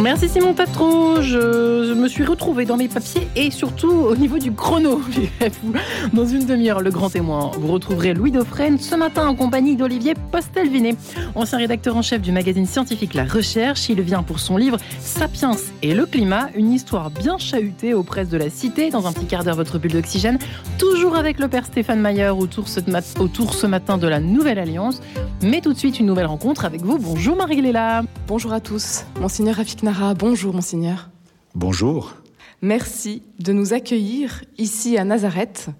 Merci Simon Tatro. Je, me suis retrouvée dans mes papiers et surtout au niveau du chrono. Dans une demi-heure, le grand témoin. Vous retrouverez Louis Dauphren ce matin en compagnie d'Olivier Postelvinet, ancien rédacteur en chef du magazine scientifique La Recherche. Il vient pour son livre Sapiens et le climat, une histoire bien chahutée aux presses de la cité. Dans un petit quart d'heure, votre bulle d'oxygène. Toujours avec le père Stéphane Mayer autour ce, autour ce matin de la Nouvelle Alliance. Mais tout de suite, une nouvelle rencontre avec vous. Bonjour Marie-Léla. Bonjour à tous. Monseigneur Rafik bonjour monseigneur. Bonjour. Merci de nous accueillir ici à Nazareth.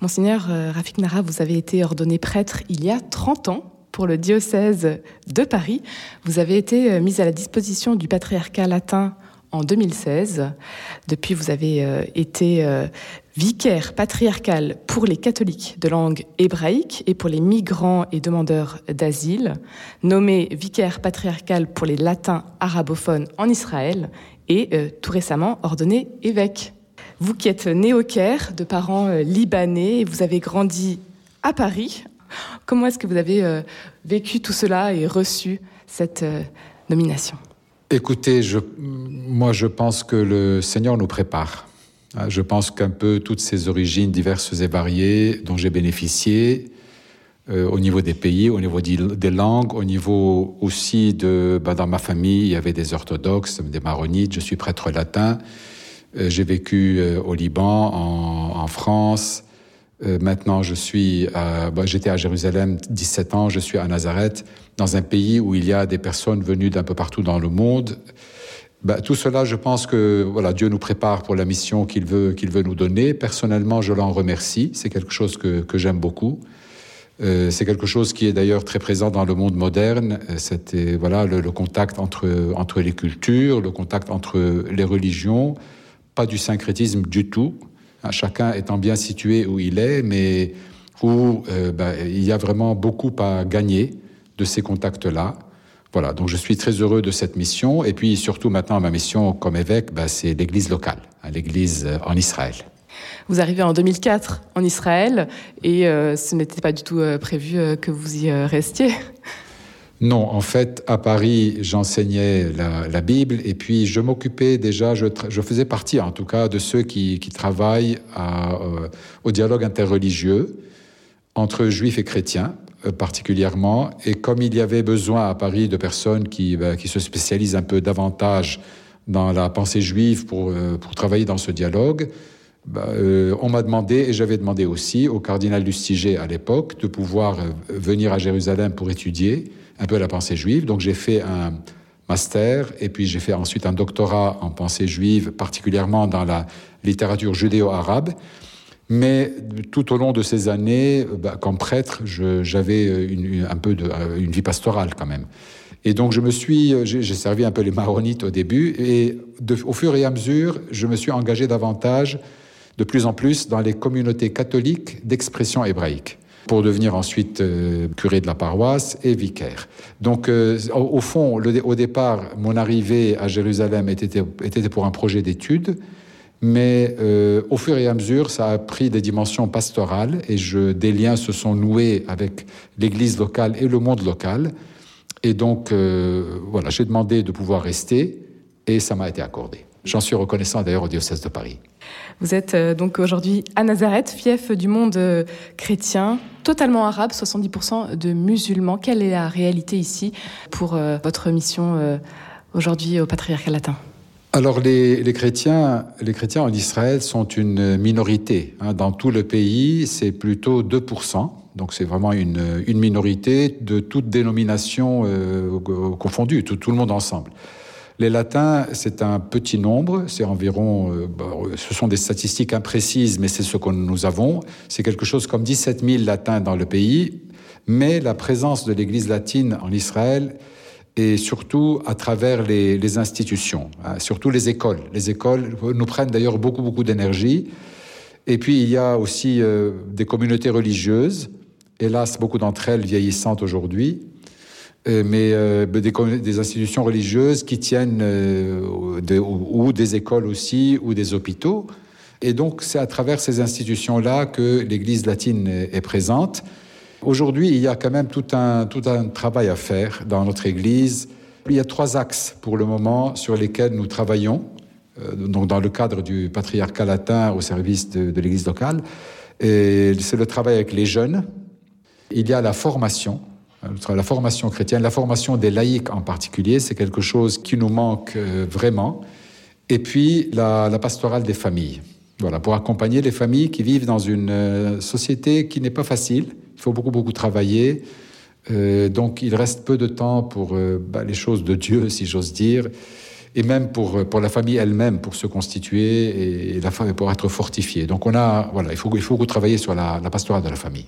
Monseigneur euh, Rafik Nara, vous avez été ordonné prêtre il y a 30 ans pour le diocèse de Paris. Vous avez été euh, mis à la disposition du patriarcat latin en 2016. Depuis, vous avez euh, été vicaire patriarcal pour les catholiques de langue hébraïque et pour les migrants et demandeurs d'asile, nommé vicaire patriarcal pour les latins arabophones en Israël et euh, tout récemment ordonné évêque. Vous qui êtes né au Caire, de parents euh, libanais, vous avez grandi à Paris, comment est-ce que vous avez euh, vécu tout cela et reçu cette nomination? Écoutez, moi je pense que le Seigneur nous prépare ah, je pense qu'un peu toutes ces origines diverses et variées dont j'ai bénéficié, euh, au niveau des pays, au niveau des langues, au niveau aussi de... Ben, dans ma famille, il y avait des orthodoxes, des maronites, je suis prêtre latin. Euh, j'ai vécu euh, au Liban, en, France. maintenant, je suis... Ben, j'étais à Jérusalem 17 ans, je suis à Nazareth, dans un pays où il y a des personnes venues d'un peu partout dans le monde. Bah, tout cela, je pense que voilà, Dieu nous prépare pour la mission qu'il veut, qu'il veut nous donner. Personnellement, je l'en remercie. C'est quelque chose que, que j'aime beaucoup. Euh, c'est quelque chose qui est d'ailleurs très présent dans le monde moderne. Euh, c'était voilà le, contact entre entre les cultures, le contact entre les religions, pas du syncrétisme du tout. Hein, chacun étant bien situé où il est, mais où euh, bah, il y a vraiment beaucoup à gagner de ces contacts-là. Voilà, donc je suis très heureux de cette mission. Et puis surtout maintenant, ma mission comme évêque, bah, c'est l'église locale, hein, l'église euh, en Israël. Vous arrivez en 2004 en Israël et euh, ce n'était pas du tout euh, prévu que vous y restiez. Non, en fait, à Paris, j'enseignais la, Bible et puis je m'occupais déjà, je, faisais partie en tout cas de ceux qui, travaillent au dialogue interreligieux entre juifs et chrétiens. Euh, particulièrement. Et comme il y avait besoin à Paris de personnes qui, ben, qui se spécialisent un peu davantage dans la pensée juive pour, euh, pour travailler dans ce dialogue, euh, on m'a demandé, et j'avais demandé aussi au cardinal Lustiger à l'époque, de pouvoir venir à Jérusalem pour étudier un peu la pensée juive. Donc j'ai fait un master, et puis j'ai fait ensuite un doctorat en pensée juive, particulièrement dans la littérature judéo-arabe. Mais tout au long de ces années, bah, comme prêtre, j'avais un peu euh, une vie pastorale quand même. Et donc je me suis, j'ai servi un peu les maronites au début, et au fur et à mesure, je me suis engagé davantage, de plus en plus, dans les communautés catholiques d'expression hébraïque pour devenir ensuite euh, curé de la paroisse et vicaire. Donc, euh, au, fond, au départ, mon arrivée à Jérusalem était, était pour un projet d'études, mais euh, au fur et à mesure, ça a pris des dimensions pastorales et des liens se sont noués avec l'Église locale et le monde local. Et donc, euh, voilà, j'ai demandé de pouvoir rester et ça m'a été accordé. J'en suis reconnaissant d'ailleurs au diocèse de Paris. Vous êtes euh, donc aujourd'hui à Nazareth, fief du monde chrétien, totalement arabe, 70% de musulmans. Quelle est la réalité ici pour votre mission aujourd'hui au patriarcat latin? Alors les, chrétiens, les chrétiens en Israël sont une minorité. Hein. Dans tout le pays, c'est plutôt 2%. Donc c'est vraiment une, minorité de toute dénomination euh, confondue, tout, le monde ensemble. Les latins, c'est un petit nombre, c'est environ, euh, bah, ce sont des statistiques imprécises, mais c'est ce que nous avons. C'est quelque chose comme 17 000 latins dans le pays, mais la présence de l'Église latine en Israël et surtout à travers les, institutions, hein, surtout les écoles. Les écoles nous prennent d'ailleurs beaucoup, beaucoup d'énergie. Et puis il y a aussi euh, des communautés religieuses, hélas beaucoup d'entre elles vieillissantes aujourd'hui, euh, mais euh, des, institutions religieuses qui tiennent, ou, des écoles aussi, ou des hôpitaux. Et donc c'est à travers ces institutions-là que l'Église latine est présente. Aujourd'hui, il y a quand même tout un, travail à faire dans notre Église Il y a trois axes pour le moment sur lesquels nous travaillons, euh, donc dans le cadre du patriarcat latin au service de, l'Église locale. C'est le travail avec les jeunes. Il y a la formation, euh, la formation chrétienne, la formation des laïcs en particulier, c'est quelque chose qui nous manque euh, vraiment. Et puis la, la, pastorale des familles. Voilà, pour accompagner les familles qui vivent dans une société qui n'est pas facile. Il faut beaucoup, beaucoup travailler. Euh, donc il reste peu de temps pour euh, bah, les choses de Dieu, si j'ose dire, et même pour, pour la famille elle-même, pour se constituer et, et la pour être fortifiée. Donc on a, voilà, il faut, il faut travailler sur la, la pastorale de la famille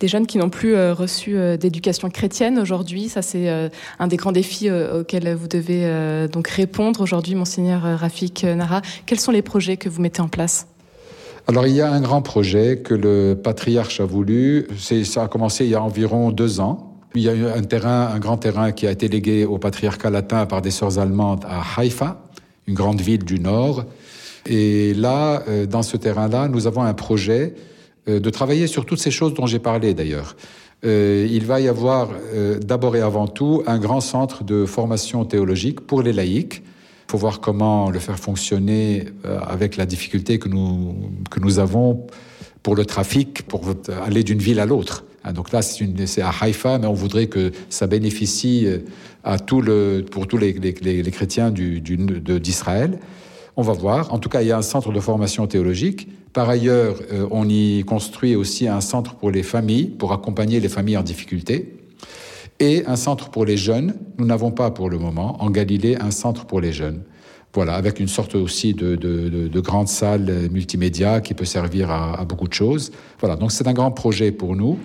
des jeunes qui n'ont plus euh, reçu euh, d'éducation chrétienne aujourd'hui. Ça, c'est euh, un des grands défis euh, auxquels vous devez euh, donc répondre aujourd'hui, monseigneur Rafik Nara. Quels sont les projets que vous mettez en place? Alors il y a un grand projet que le patriarche a voulu. Ça a commencé il y a environ deux ans. Il y a eu un terrain, un grand terrain qui a été légué au patriarcat latin par des sœurs allemandes à Haïfa, une grande ville du nord. Et là, euh, dans ce terrain-là, nous avons un projet euh, de travailler sur toutes ces choses dont j'ai parlé d'ailleurs. Euh, il va y avoir d'abord et avant tout un grand centre de formation théologique pour les laïcs faut voir comment le faire fonctionner euh, avec la difficulté que nous, que nous avons pour le trafic, pour aller d'une ville à l'autre. Donc là, c'est à Haïfa, mais on voudrait que ça bénéficie euh, à tout le, pour tous les, les, les chrétiens d'Israël. On va voir. En tout cas, il y a un centre de formation théologique. Par ailleurs, euh, on y construit aussi un centre pour les familles, pour accompagner les familles en difficulté et un centre pour les jeunes. Nous n'avons pas pour le moment en Galilée un centre pour les jeunes. Voilà, avec une sorte aussi de, de, de, de grande salle multimédia qui peut servir à, beaucoup de choses. Voilà, donc c'est un grand projet pour nous,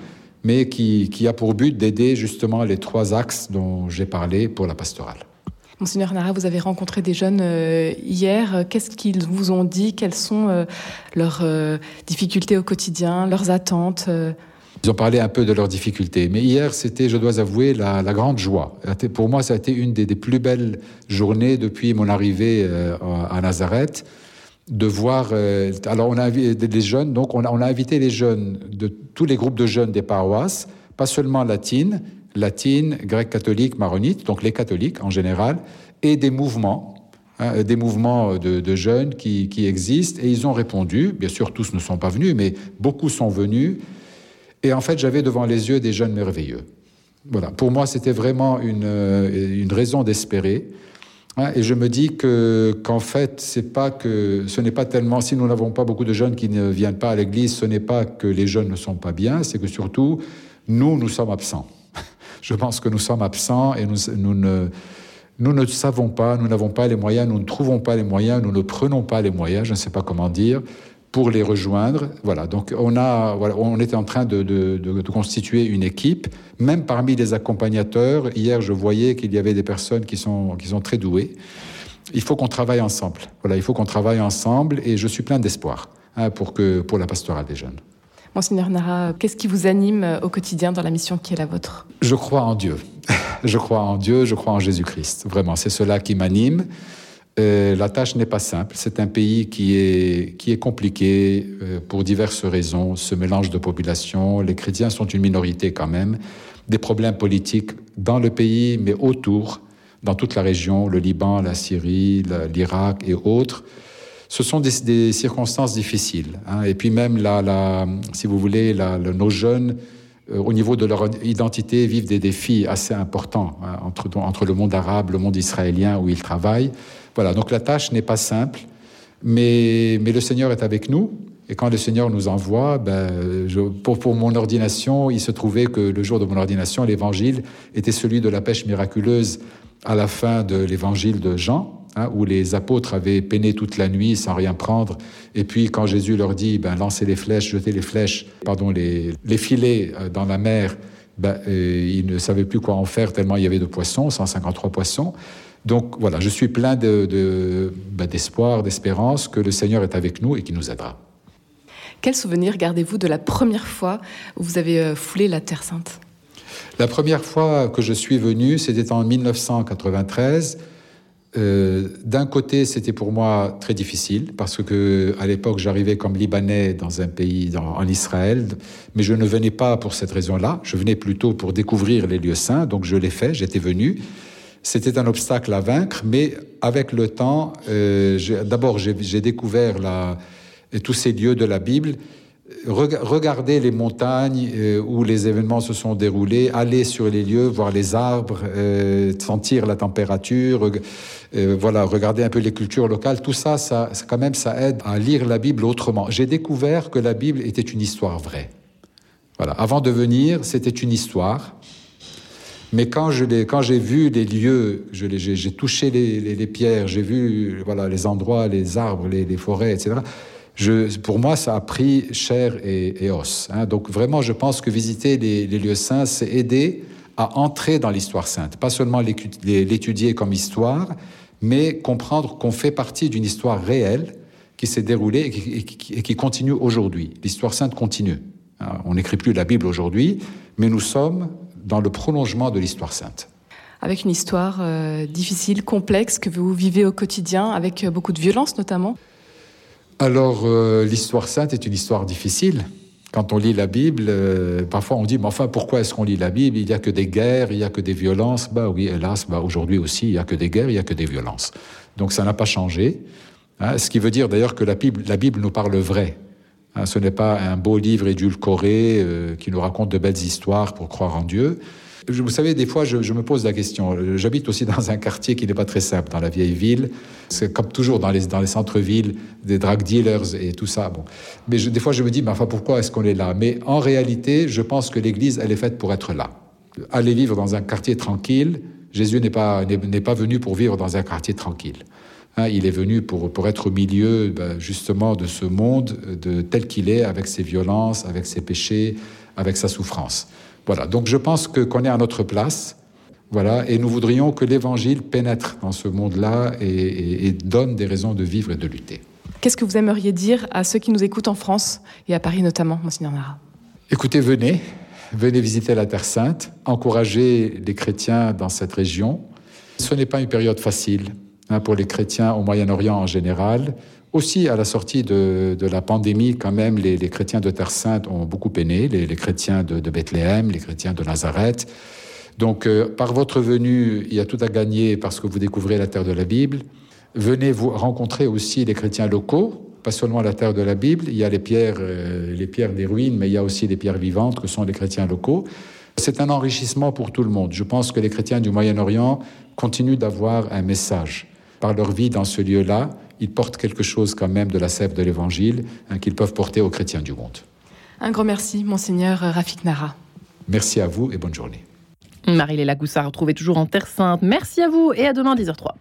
mais qui, qui a pour but d'aider justement les trois axes dont j'ai parlé pour la pastorale. Monseigneur Nara, vous avez rencontré des jeunes euh, hier. Qu'est-ce qu'ils vous ont dit? Quelles sont euh, leurs euh, difficultés au quotidien, leurs attentes Ils ont parlé un peu de leurs difficultés. Mais hier, c'était, je dois avouer, la, grande joie. Pour moi, ça a été une des, plus belles journées depuis mon arrivée euh, à Nazareth de voir. Euh, alors, on a invité les jeunes, donc on a, invité les jeunes de tous les groupes de jeunes des paroisses, pas seulement latines, latines, grecques catholiques, maronites, donc les catholiques en général, et des mouvements. Hein, des mouvements de, jeunes qui existent et ils ont répondu. Bien sûr, tous ne sont pas venus, mais beaucoup sont venus. Et en fait, j'avais devant les yeux des jeunes merveilleux. Voilà. Pour moi, c'était vraiment une, euh, raison d'espérer. Hein, et je me dis que qu'en fait, c'est pas que ce n'est pas tellement si nous n'avons pas beaucoup de jeunes qui ne viennent pas à l'église, ce n'est pas que les jeunes ne sont pas bien, c'est que surtout nous nous sommes absents. Je pense que nous sommes absents et nous, nous ne nous ne savons pas, nous n'avons pas les moyens, nous ne trouvons pas les moyens, nous ne prenons pas les moyens, je ne sais pas comment dire, pour les rejoindre. Voilà, donc on, a, voilà, on était en train de, de, de, de constituer une équipe, même parmi les accompagnateurs. Hier, je voyais qu'il y avait des personnes qui sont, qui sont très douées. Il faut qu'on travaille ensemble. Voilà, il faut qu'on travaille ensemble et je suis plein d'espoir hein, pour, que, pour la pastorale des jeunes. Monseigneur Nara, qu'est-ce qui vous anime au quotidien dans la mission qui est la vôtre? Je crois en Dieu. je crois en Dieu, je crois en Jésus-Christ. Vraiment, c'est cela qui m'anime. Euh, la tâche n'est pas simple. C'est un pays qui est, qui est compliqué euh, pour diverses raisons. Ce mélange de population, les chrétiens sont une minorité quand même. Des problèmes politiques dans le pays, mais autour, dans toute la région, le Liban, la Syrie, l'Irak et autres. Ce sont des, des circonstances difficiles. Hein. Et puis même, la, la, si vous voulez, la, nos jeunes, au niveau de leur identité, vivent des défis assez importants hein, entre, entre le monde arabe, le monde israélien où ils travaillent. Voilà, donc la tâche n'est pas simple, mais, mais le Seigneur est avec nous. Et quand le Seigneur nous envoie, ben, pour, pour mon ordination, il se trouvait que le jour de mon ordination, l'évangile était celui de la pêche miraculeuse à la fin de l'évangile de Jean, hein, où les apôtres avaient peiné toute la nuit sans rien prendre. Et puis quand Jésus leur dit, ben, lancez les flèches, jetez les flèches, pardon, les, les filets dans la mer, ben, euh, ils ne savaient plus quoi en faire tellement il y avait de poissons, 153 poissons. Donc voilà, je suis plein d'espoir, de, de, ben, d'espérance que le Seigneur est avec nous et qui nous aidera. Quel souvenir gardez-vous de la première fois où vous avez euh, foulé la Terre Sainte? La première fois que je suis venu, c'était en 1993. Euh, D'un côté, c'était pour moi très difficile parce que à l'époque, j'arrivais comme Libanais dans un pays en Israël, mais je ne venais pas pour cette raison-là. Je venais plutôt pour découvrir les lieux saints, donc je l'ai fait. J'étais venu. c'était un obstacle à vaincre, mais avec le temps, euh, d'abord j'ai découvert tous ces lieux de la Bible. Regardez les montagnes euh, où les événements se sont déroulés, aller sur les lieux, voir les arbres, euh, sentir la température, voilà, regarder un peu les cultures locales. Tout ça, ça, quand même, ça aide à lire la Bible autrement. J'ai découvert que la Bible était une histoire vraie. Voilà. Avant de venir, c'était une histoire. Mais quand j'ai vu les lieux, j'ai touché les, pierres, j'ai vu voilà, les endroits, les arbres, les, forêts, etc., pour moi, ça a pris chair et, os. Hein. Donc vraiment, je pense que visiter les, lieux saints, c'est aider à entrer dans l'histoire sainte. Pas seulement l'étudier comme histoire, mais comprendre qu'on fait partie d'une histoire réelle qui s'est déroulée et qui, continue aujourd'hui. L'histoire sainte continue. On n'écrit plus la Bible aujourd'hui, mais nous sommes dans le prolongement de l'histoire sainte. Avec une histoire euh, difficile, complexe, que vous vivez au quotidien, avec euh, beaucoup de violence notamment Alors, euh, l'histoire sainte est une histoire difficile. Quand on lit la Bible, parfois on dit, mais enfin, pourquoi est-ce qu'on lit la Bible? Il n'y a que des guerres, il n'y a que des violences. Bah oui, hélas, bah, aujourd'hui aussi, il n'y a que des guerres, il n'y a que des violences. Donc ça n'a pas changé. Hein. ce qui veut dire d'ailleurs que la Bible, la Bible nous parle vrai. Hein, ce n'est pas un beau livre édulcoré euh, qui nous raconte de belles histoires pour croire en Dieu. Vous savez, des fois, je, me pose la question. J'habite aussi dans un quartier qui n'est pas très simple, dans la vieille ville. C'est comme toujours dans les, dans les centres-villes, des drug dealers et tout ça. Bon. Mais des fois, je me dis, mais enfin, pourquoi est-ce qu'on est là? Mais en réalité, je pense que l'Église, elle est faite pour être là. Aller vivre dans un quartier tranquille, Jésus n'est pas, n'est pas venu pour vivre dans un quartier tranquille. Hein, il est venu pour, pour être au milieu ben, justement de ce monde de, tel qu'il est, avec ses violences, avec ses péchés, avec sa souffrance. Voilà, donc je pense que qu'on est à notre place, voilà, et nous voudrions que l'Évangile pénètre dans ce monde-là et, donne des raisons de vivre et de lutter. Qu'est-ce que vous aimeriez dire à ceux qui nous écoutent en France et à Paris notamment, Monseigneur Nara? Écoutez, venez, venez visiter la Terre Sainte, encouragez les chrétiens dans cette région. Ce n'est pas une période facile. Hein, pour les chrétiens au Moyen-Orient en général. Aussi, à la sortie de, la pandémie, quand même, les, chrétiens de Terre Sainte ont beaucoup peiné, les, chrétiens de, Bethléem, les chrétiens de Nazareth. Donc, euh, par votre venue, il y a tout à gagner parce que vous découvrez la terre de la Bible. Venez vous rencontrer aussi les chrétiens locaux, pas seulement la terre de la Bible. Il y a les pierres, euh, les pierres des ruines, mais il y a aussi les pierres vivantes que sont les chrétiens locaux. C'est un enrichissement pour tout le monde. Je pense que les chrétiens du Moyen-Orient continuent d'avoir un message par leur vie dans ce lieu-là, ils portent quelque chose quand même de la sève de l'Évangile hein, qu'ils peuvent porter aux chrétiens du monde. Un grand merci, monseigneur Rafik Nara. Merci à vous et bonne journée. Marie-Léla Goussard, retrouvée toujours en Terre Sainte. Merci à vous et à demain 10h03.